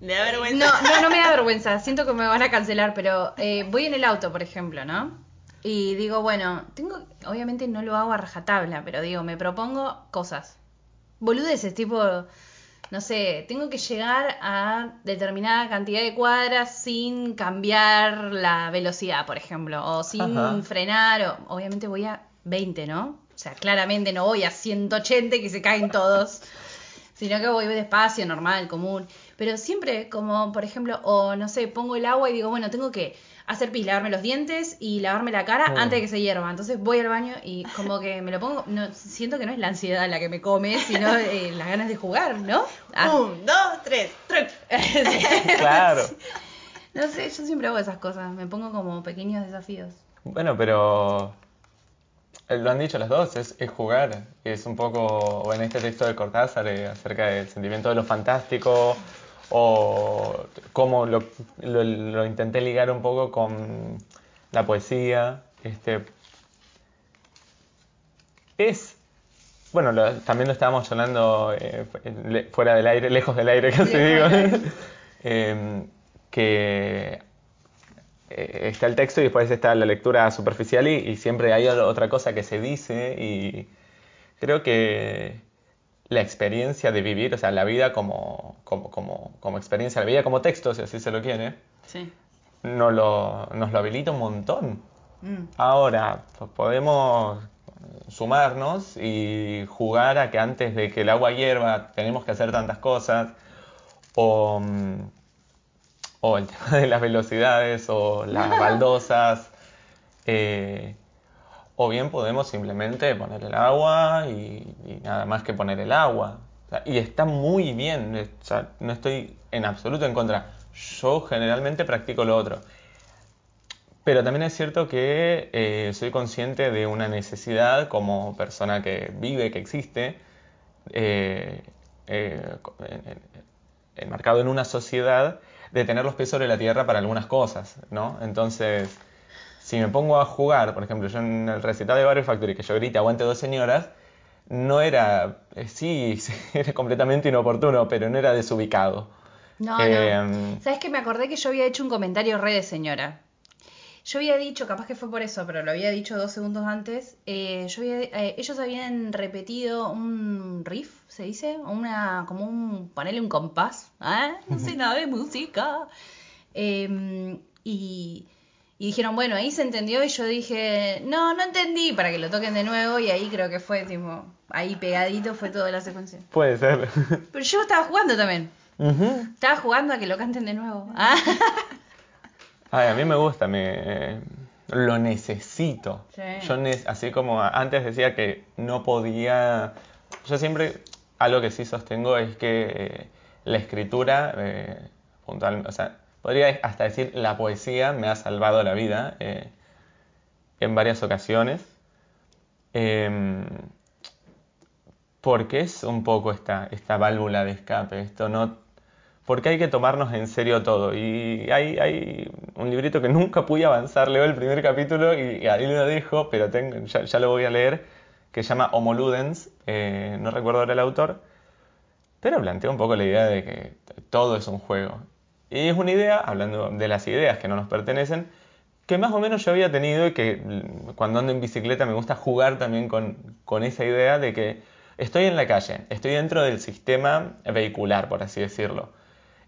Le da vergüenza. No, no, no me da vergüenza. Siento que me van a cancelar, pero eh, voy en el auto, por ejemplo, ¿no? Y digo, bueno, tengo, obviamente no lo hago a rajatabla, pero digo, me propongo cosas. Boludeces, tipo, no sé, tengo que llegar a determinada cantidad de cuadras sin cambiar la velocidad, por ejemplo, o sin Ajá. frenar, o, obviamente voy a 20, ¿no? O sea, claramente no voy a 180 y que se caen todos sino que voy despacio, normal, común. Pero siempre, como por ejemplo, o no sé, pongo el agua y digo, bueno, tengo que hacer pis, lavarme los dientes y lavarme la cara antes de que se hierva. Entonces voy al baño y como que me lo pongo, no, siento que no es la ansiedad la que me come, sino eh, las ganas de jugar, ¿no? Ah, Un, dos, tres, truc. Claro. no sé, yo siempre hago esas cosas, me pongo como pequeños desafíos. Bueno, pero lo han dicho las dos, es, es jugar. Es un poco, en este texto de Cortázar, eh, acerca del sentimiento de lo fantástico, o cómo lo, lo- lo intenté ligar un poco con la poesía. Este, es, bueno, lo- también lo estábamos hablando eh, fuera del aire, lejos del aire, casi Lejos digo. Em, que eh, está el texto y después está la lectura superficial y, y siempre hay otra cosa que se dice y creo que la experiencia de vivir, o sea, la vida como, como, como, como experiencia, la vida como texto, si así se lo quiere, Sí. nos lo, nos lo habilita un montón. Mm. Ahora, pues, podemos sumarnos y jugar a que antes de que el agua hierva tenemos que hacer tantas cosas, o, mm, o el tema de las velocidades, o las baldosas, eh, o bien podemos simplemente poner el agua y, nada más que poner el agua. Y está muy bien, no estoy en absoluto en contra. Yo generalmente practico lo otro. Pero también es cierto que eh, soy consciente de una necesidad como persona que vive, que existe, eh, eh, en- en- enmarcado en una sociedad, de tener los pies sobre la tierra para algunas cosas, ¿no? Entonces, si me pongo a jugar, por ejemplo, yo en el recital de Barrio Factory, que yo grite aguante dos señoras, no era, eh, sí, era completamente inoportuno, pero no era desubicado. No, Eh, no. ¿Sabes que me acordé que yo había hecho un comentario re de señora? Yo había dicho, capaz que fue por eso, pero lo había dicho dos segundos antes. eh, yo había- eh, ellos habían repetido un riff, ¿se dice? Una, como un, ponerle un compás. ¿ah? No sé nada de música. Eh, y, y dijeron, bueno, ahí se entendió y yo dije, no, no entendí, para que lo toquen de nuevo y ahí creo que fue, tipo, ahí pegadito fue toda la secuencia. Puede ser. Pero yo estaba jugando también. Estaba jugando a que lo canten de nuevo. Ah. Ay, a mí me gusta, me lo necesito. Sí. Yo ne- así como antes decía que no podía, yo siempre algo que sí sostengo es que eh, la escritura, eh, puntual, o sea, podría hasta decir la poesía me ha salvado la vida eh, en varias ocasiones. Em, porque es un poco esta, esta válvula de escape, esto no porque hay que tomarnos en serio todo. Y hay, hay un librito que nunca pude avanzar, leo el primer capítulo y, ahí lo dejo, pero tengo, ya, ya lo voy a leer, que se llama Homo Ludens, eh, no recuerdo ahora el autor, pero plantea un poco la idea de que todo es un juego. Y es una idea, hablando de las ideas que no nos pertenecen, que más o menos yo había tenido y que cuando ando en bicicleta me gusta jugar también con, con esa idea de que estoy en la calle, estoy dentro del sistema vehicular, por así decirlo.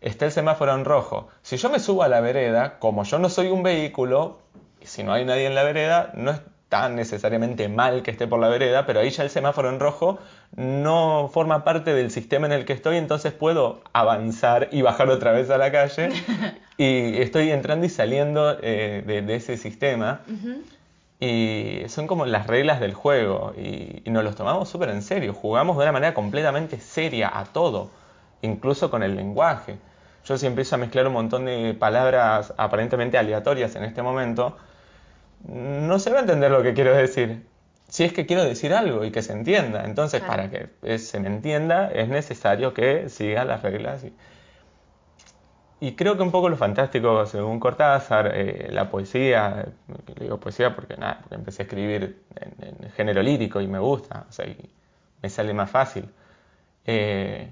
Está el semáforo en rojo. Si yo me subo a la vereda, como yo no soy un vehículo, si no hay nadie en la vereda, no tan necesariamente mal que esté por la vereda, pero ahí ya el semáforo en rojo no forma parte del sistema en el que estoy, entonces puedo avanzar y bajar otra vez a la calle y estoy entrando y saliendo eh, de, de ese sistema. Y son como las reglas del juego y, y nos los tomamos súper en serio. Jugamos de una manera completamente seria a todo, incluso con el lenguaje. Yo si empiezo a mezclar un montón de palabras aparentemente aleatorias en este momento, no se va a entender lo que quiero decir. Si es que quiero decir algo y que se entienda. Entonces, Claro. para que eh, se me entienda, es necesario que siga las reglas. Y, y creo que un poco lo fantástico, según Cortázar, eh, la poesía, eh, digo poesía porque, nada, porque empecé a escribir en, en género lírico y me gusta, o sea, y me sale más fácil. Eh,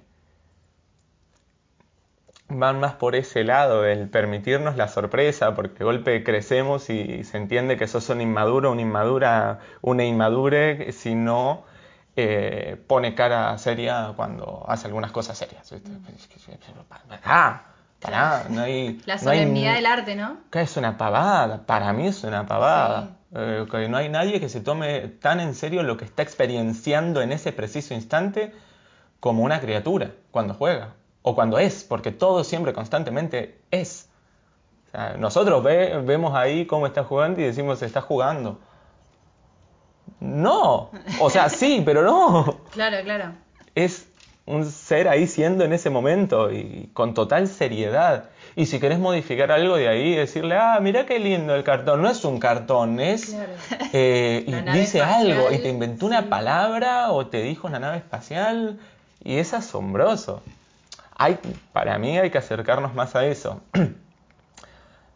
van más por ese lado, del permitirnos la sorpresa, porque de golpe crecemos y se entiende que sos un inmaduro, una inmadura, una inmadure, si no eh, pone cara seria cuando hace algunas cosas serias. ¿viste? Pará, no hay... La no hay solemnidad ni- del arte, ¿no? que es una pavada, para mí es una pavada. Eh, que no hay nadie que se tome tan en serio lo que está experienciando en ese preciso instante como una criatura cuando juega o cuando es, porque todo siempre constantemente es. O sea, nosotros ve- vemos ahí cómo está jugando y decimos está jugando. No, o sea, sí, pero no Claro, claro. es un ser ahí siendo en ese momento y con total seriedad. Y si querés modificar algo de ahí, decirle, ah, mira qué lindo el cartón. No es un cartón, es... Claro. eh, y dice espacial, algo, y te inventó una palabra o te dijo una nave espacial. Y es asombroso. Hay, para mí hay que acercarnos más a eso.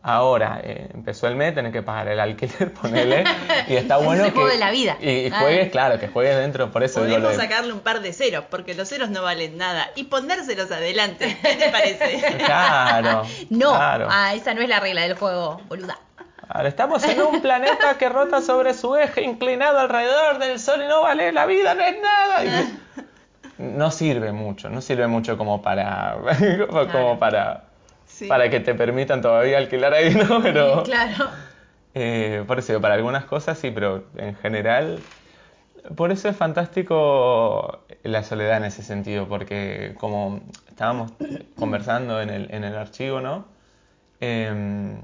Ahora, eh, empezó el mes, tenés que pagar el alquiler, ponele, y está Es bueno el que... juego de la vida. Y, y Ah. juegues, claro, que juegues dentro, por eso de- sacarle un par de ceros, porque los ceros no valen nada. Y ponérselos adelante. ¿Qué te parece? Claro. No, Claro. ah, esa no es la regla del juego, boluda. Ahora, estamos en un planeta que rota sobre su eje inclinado alrededor del Sol y no vale la vida, no es nada. Y- No sirve mucho, no sirve mucho como para, como Claro. para, Sí. para que te permitan todavía alquilar ahí, ¿no? Pero, Claro. eh, por eso, para algunas cosas sí, pero en general, por eso es fantástico la soledad en ese sentido, porque como estábamos conversando en el, en el archivo, ¿no? Em,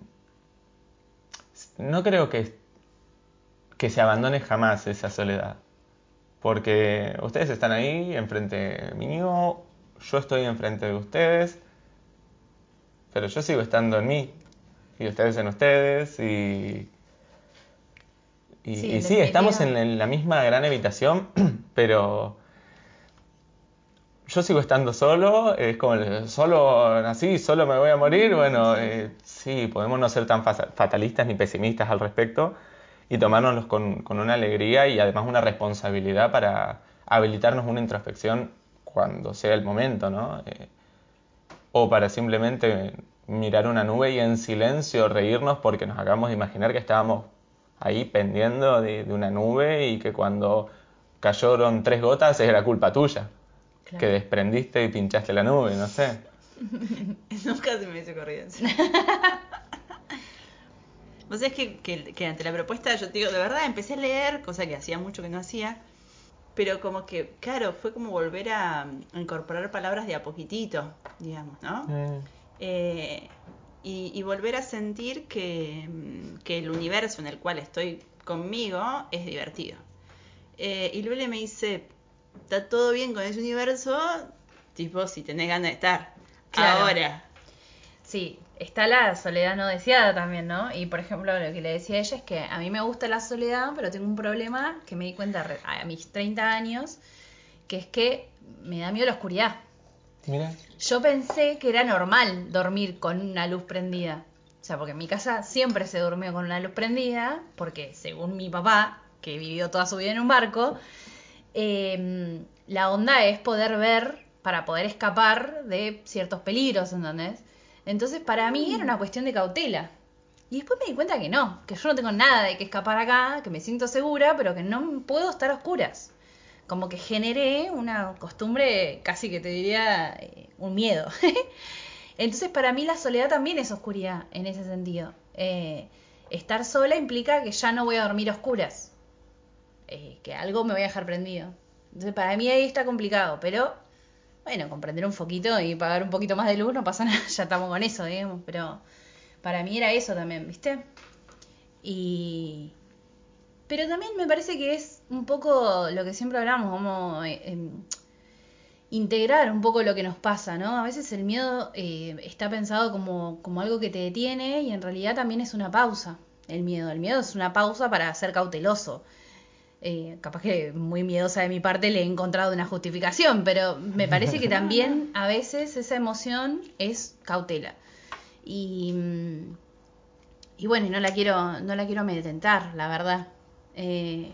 no creo que, que se abandone jamás esa soledad, porque ustedes están ahí enfrente mío, yo estoy enfrente de ustedes, pero yo sigo estando en mí y ustedes en ustedes y y Sí, y en sí, estamos en, la misma gran habitación, pero yo sigo estando solo, es como el, solo nací, solo me voy a morir, bueno, eh, sí, podemos no ser tan fa- fatalistas ni pesimistas al respecto y tomárnoslos con, con una alegría y además una responsabilidad para habilitarnos una introspección cuando sea el momento, ¿no? Eh, o para simplemente mirar una nube y en silencio reírnos porque nos hagamos de imaginar que estábamos ahí pendiendo de, de una nube y que cuando cayeron tres gotas era culpa tuya. Claro. Que desprendiste y pinchaste la nube, no sé. Nunca se me hizo corrido eso. Vos sabés que, que, que ante la propuesta, yo te digo, de verdad, empecé a leer, cosa que hacía mucho que no hacía, pero como que, claro, fue como volver a, a incorporar palabras de a poquitito, digamos, ¿no? Mm, Eh, y, y volver a sentir que, mm, que el universo en el cual estoy conmigo es divertido. Eh, y Lule me dice, está todo bien con ese universo, tipo, si tenés ganas de estar. Claro. Ahora. Sí, está la soledad no deseada también, ¿no? Y por ejemplo, lo que le decía a ella es que a mí me gusta la soledad, pero tengo un problema que me di cuenta a mis 30 años, que es que me da miedo la oscuridad. Mira. Yo pensé que era normal dormir con una luz prendida. O sea, porque en mi casa siempre se durmió con una luz prendida, porque según mi papá, que vivió toda su vida en un barco, eh, la onda es poder ver para poder escapar de ciertos peligros, ¿entendés? Entonces, para mí era una cuestión de cautela. Y después me di cuenta que no, que yo no tengo nada de que escapar acá, que me siento segura, pero que no puedo estar a oscuras. Como que generé una costumbre, casi que te diría, eh, un miedo. Entonces, para mí la soledad también es oscuridad, en ese sentido. Eh, estar sola implica que ya no voy a dormir a oscuras. Eh, que algo me voy a dejar prendido. Entonces, para mí ahí está complicado, pero bueno, con prender un foquito y pagar un poquito más de luz no pasa nada, ya estamos con eso, digamos, pero para mí era eso también, ¿viste? Y... Pero también me parece que es un poco lo que siempre hablamos, como eh, em, integrar un poco lo que nos pasa, ¿no? A veces el miedo eh, está pensado como, como algo que te detiene y en realidad también es una pausa, el miedo. El miedo es una pausa para ser cauteloso. Eh, capaz que muy miedosa de mi parte le he encontrado una justificación, pero me parece que también a veces esa emoción es cautela. Y, y bueno, no la quiero, no la quiero amedrentar, la verdad. Eh,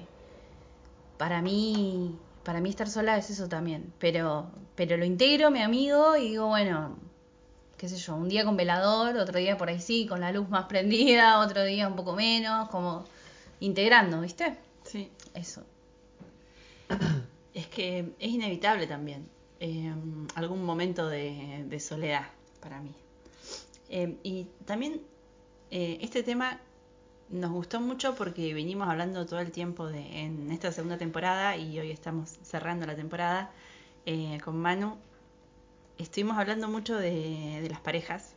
para mí, para mí estar sola es eso también. Pero, pero lo integro, mi amigo, y digo, bueno, qué sé yo, un día con velador, otro día por ahí sí, con la luz más prendida, otro día un poco menos, como integrando, ¿viste? Sí. Eso. Es que es inevitable también eh, algún momento de, soledad para mí. Eh, y también eh, este tema nos gustó mucho porque venimos hablando todo el tiempo de, en esta segunda temporada y hoy estamos cerrando la temporada eh, con Manu. Estuvimos hablando mucho de las parejas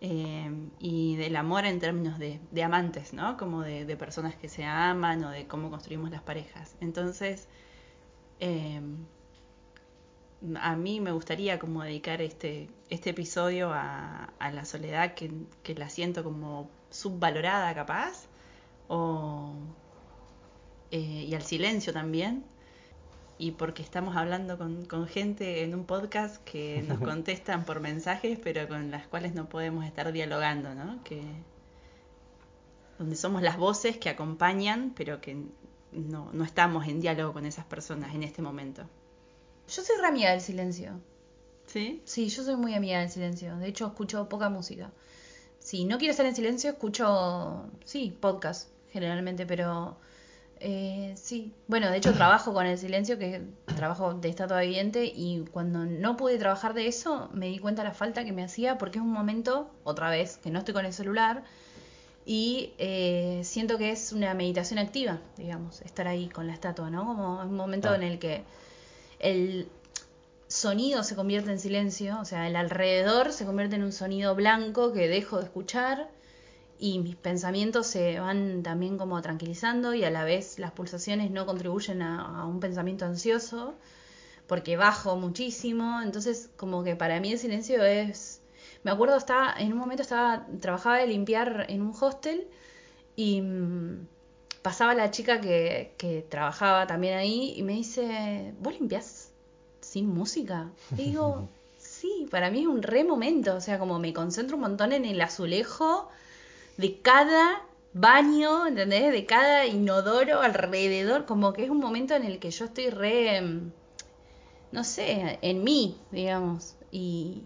eh, y del amor en términos de, amantes, ¿no? Como de, de personas que se aman o de cómo construimos las parejas. Entonces, eh, a mí me gustaría como dedicar este, este episodio a, la soledad que, que la siento como subvalorada capaz, o, eh, y al silencio también, y porque estamos hablando con, con gente en un podcast que nos contestan por mensajes, pero con las cuales no podemos estar dialogando, ¿no? Que, donde somos las voces que acompañan, pero que no, no estamos en diálogo con esas personas en este momento. Yo soy re amiga del silencio. ¿Sí? Sí, yo soy muy amiga del silencio. De hecho, escucho poca música. Si no quiero estar en silencio, escucho, sí, podcast, generalmente, pero eh, sí. Bueno, de hecho, trabajo con el silencio, que trabajo de estatua viviente, y cuando no pude trabajar de eso, me di cuenta la falta que me hacía, porque es un momento, otra vez, que no estoy con el celular, y eh, siento que es una meditación activa, digamos, estar ahí con la estatua, ¿no? Como un momento en el que el sonido se convierte en silencio, o sea, el alrededor se convierte en un sonido blanco que dejo de escuchar y mis pensamientos se van también como tranquilizando y a la vez las pulsaciones no contribuyen a, a un pensamiento ansioso porque bajo muchísimo, entonces como que para mí el silencio es... Me acuerdo, estaba, en un momento estaba, trabajaba de limpiar en un hostel y mm, pasaba la chica que, que trabajaba también ahí y me dice, ¿vos limpiás sin música? Y digo, sí, para mí es un re momento, o sea, como me concentro un montón en el azulejo de cada baño, ¿entendés? De cada inodoro alrededor, como que es un momento en el que yo estoy re, mm, no sé, en mí, digamos, y,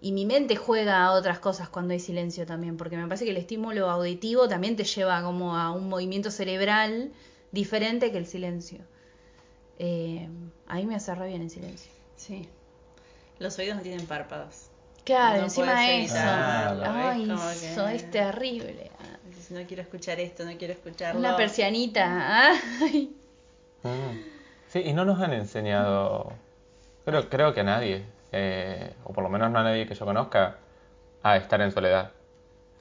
y mi mente juega a otras cosas cuando hay silencio también, porque me parece que el estímulo auditivo también te lleva como a un movimiento cerebral diferente que el silencio. Eh, a mí me hace bien el silencio. Sí. Los oídos no tienen párpados. Claro, No encima eso. Ay, es como que- eso es terrible. No quiero escuchar esto, no quiero escucharlo. Una persianita. Ay. Mm. Sí, y no nos han enseñado, creo, creo que a nadie, eh, o por lo menos no a nadie que yo conozca, a estar en soledad.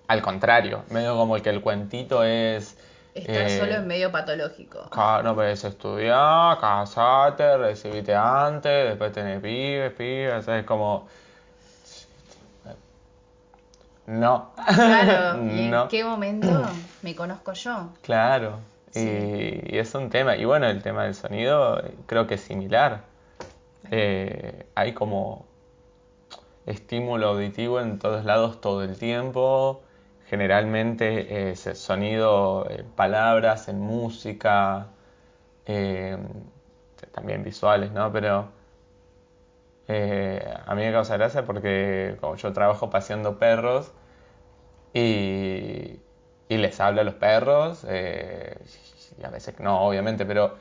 Al contrario, medio como que el cuentito es... Estar eh, solo es medio patológico. No puedes estudiar, casate, recibite antes, después tenés pibes, pibes, es como... No. Claro, ¿y en no. qué momento me conozco yo? Claro, Sí. y, y es un tema, y bueno, el tema del sonido eh, creo que es similar. Eh, hay como estímulo auditivo en todos lados todo el tiempo. Generalmente es el sonido en palabras, en música, eh, también visuales, ¿no? Pero eh, a mí me causa gracia porque como yo trabajo paseando perros y, y les hablo a los perros, eh, y a veces no, obviamente, pero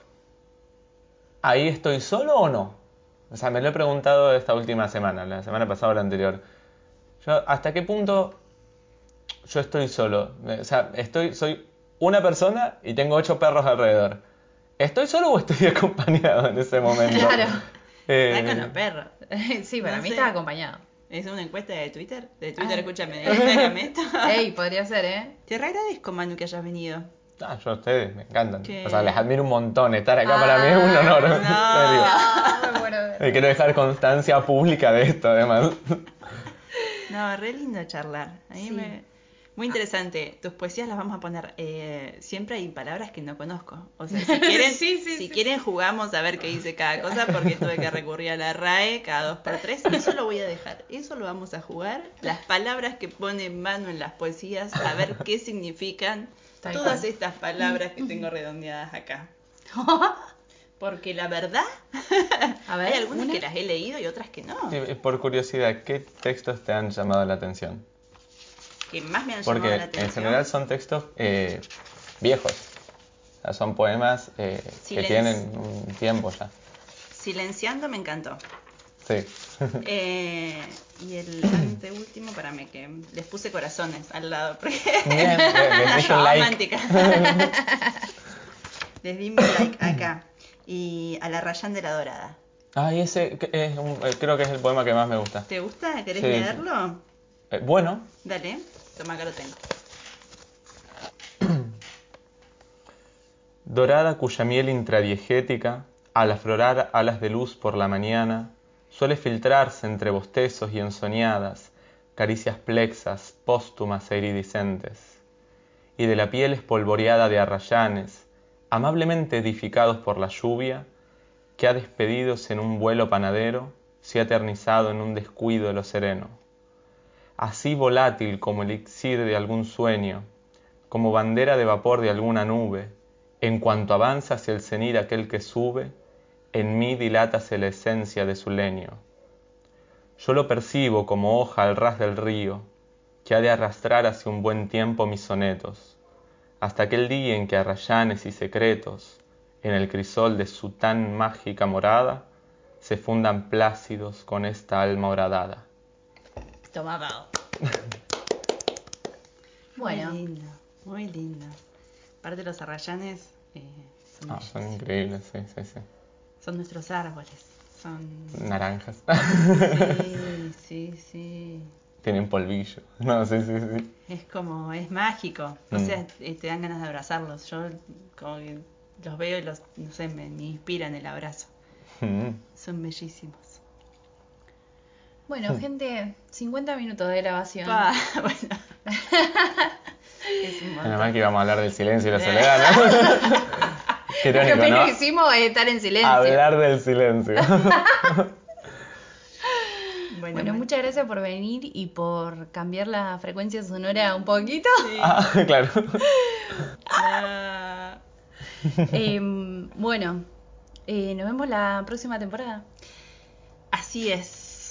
¿ahí estoy solo o no? O sea, me lo he preguntado esta última semana, la semana pasada o la anterior. Yo, ¿Hasta qué punto yo estoy solo? O sea, estoy, soy una persona y tengo ocho perros alrededor. ¿Estoy solo o estoy acompañado en ese momento? Claro. Eh, Está con los perros. sí, para No mí sé. estás acompañado. Es una encuesta de Twitter. De Twitter, Ah. escúchame, de Instagram esto. Ey, podría ser, ¿eh? Te re agradezco, Manu, que hayas venido. ah, yo a ustedes me encantan. ¿Qué? O sea, les admiro un montón. Estar acá para mí es un honor. en serio. Ah, bueno. Eh, Quiero dejar constancia pública de esto, además. No, re lindo charlar. A mí Sí. me... Muy interesante. Tus poesías las vamos a poner. eh, siempre hay palabras que no conozco. O sea, si quieren, Sí, sí, si sí. quieren jugamos a ver qué dice cada cosa, porque tuve que recurrir a la RAE cada dos por tres. Eso lo voy a dejar. Eso lo vamos a jugar. Las palabras que pone Manu en las poesías, a ver qué significan todas estas palabras que tengo redondeadas acá. Porque la verdad, A ver, hay algunas una. que las he leído y otras que no. Eh, Por curiosidad, ¿qué textos te han llamado la atención? Que más me han Porque llamado la atención. en general son textos eh, viejos. O sea, son poemas eh, que tienen un tiempo ya. Silenciando me encantó. Sí. Eh, y el anteúltimo, para mí, que les puse corazones al lado. Porque Bien, les dije un like. romántica. les di mi like acá. Y a la Rayán de la Dorada. Ay, ese es un- creo que es el poema que más me gusta. ¿Te gusta? ¿Querés Sí. leerlo? Eh, bueno, Dale, dorada cuya miel intradiegética, al aflorar alas de luz por la mañana, suele filtrarse entre bostezos y ensoñadas, caricias plexas, póstumas e iridiscentes, y de la piel espolvoreada de arrayanes, amablemente edificados por la lluvia, que ha despedidos en un vuelo panadero, se ha eternizado en un descuido lo sereno. Así volátil como elixir de algún sueño, como bandera de vapor de alguna nube, en cuanto avanza hacia el cenir aquel que sube, en mí dilátase la esencia de su leño. Yo lo percibo como hoja al ras del río, que ha de arrastrar hacia un buen tiempo mis sonetos, hasta aquel día en que arrayanes y secretos, en el crisol de su tan mágica morada, se fundan plácidos con esta alma horadada. Toma, Pau. Bueno, Muy lindo, muy lindo. Aparte los arrayanes eh, son, Ah, son increíbles, sí, sí, sí. Son nuestros árboles. Son... Naranjas. Sí, sí, sí. Tienen polvillo. No, sí, sí, sí. Es como, es mágico. O Mm. sea, eh, te dan ganas de abrazarlos. Yo como que los veo y los, no sé, me, me inspiran el abrazo. Mm. Son bellísimos. Bueno, gente, 50 minutos de grabación. Pa, bueno. es un Menos mal que íbamos a hablar del silencio y la soledad, ¿no? Qué Lo primero ¿no? que hicimos es estar en silencio. Hablar del silencio. Bueno, Bueno, bueno. muchas gracias por venir y por cambiar la frecuencia sonora un poquito. Sí. Ah, claro. Ah, Em, bueno, eh, nos vemos la próxima temporada. así es.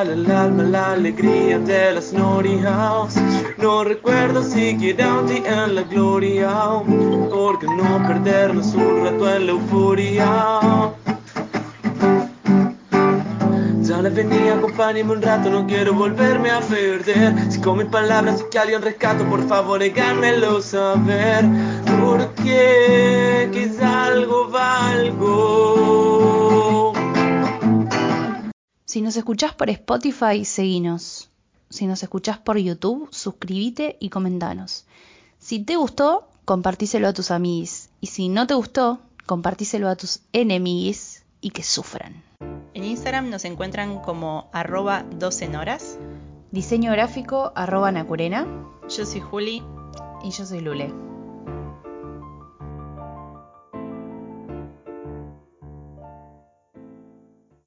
Al alma la alegría de las Naughty House. No recuerdo siquiera un día en la gloria, porque no perdernos un rato en la euforia. Dale, vení, acompáñame un rato, no quiero volverme a perder. Si con mis palabras que alguien rescato, por favor, háganmelo saber. Porque quizá algo valgo. Si nos escuchás por Spotify, seguinos. Si nos escuchás por YouTube, suscríbete y comentanos. Si te gustó, compartíselo a tus amigos. Y si no te gustó, compartíselo a tus enemigos y que sufran. En Instagram nos encuentran como arroba 12 horas. Diseño gráfico arroba Nacurena Yo soy Juli. y yo soy Lule.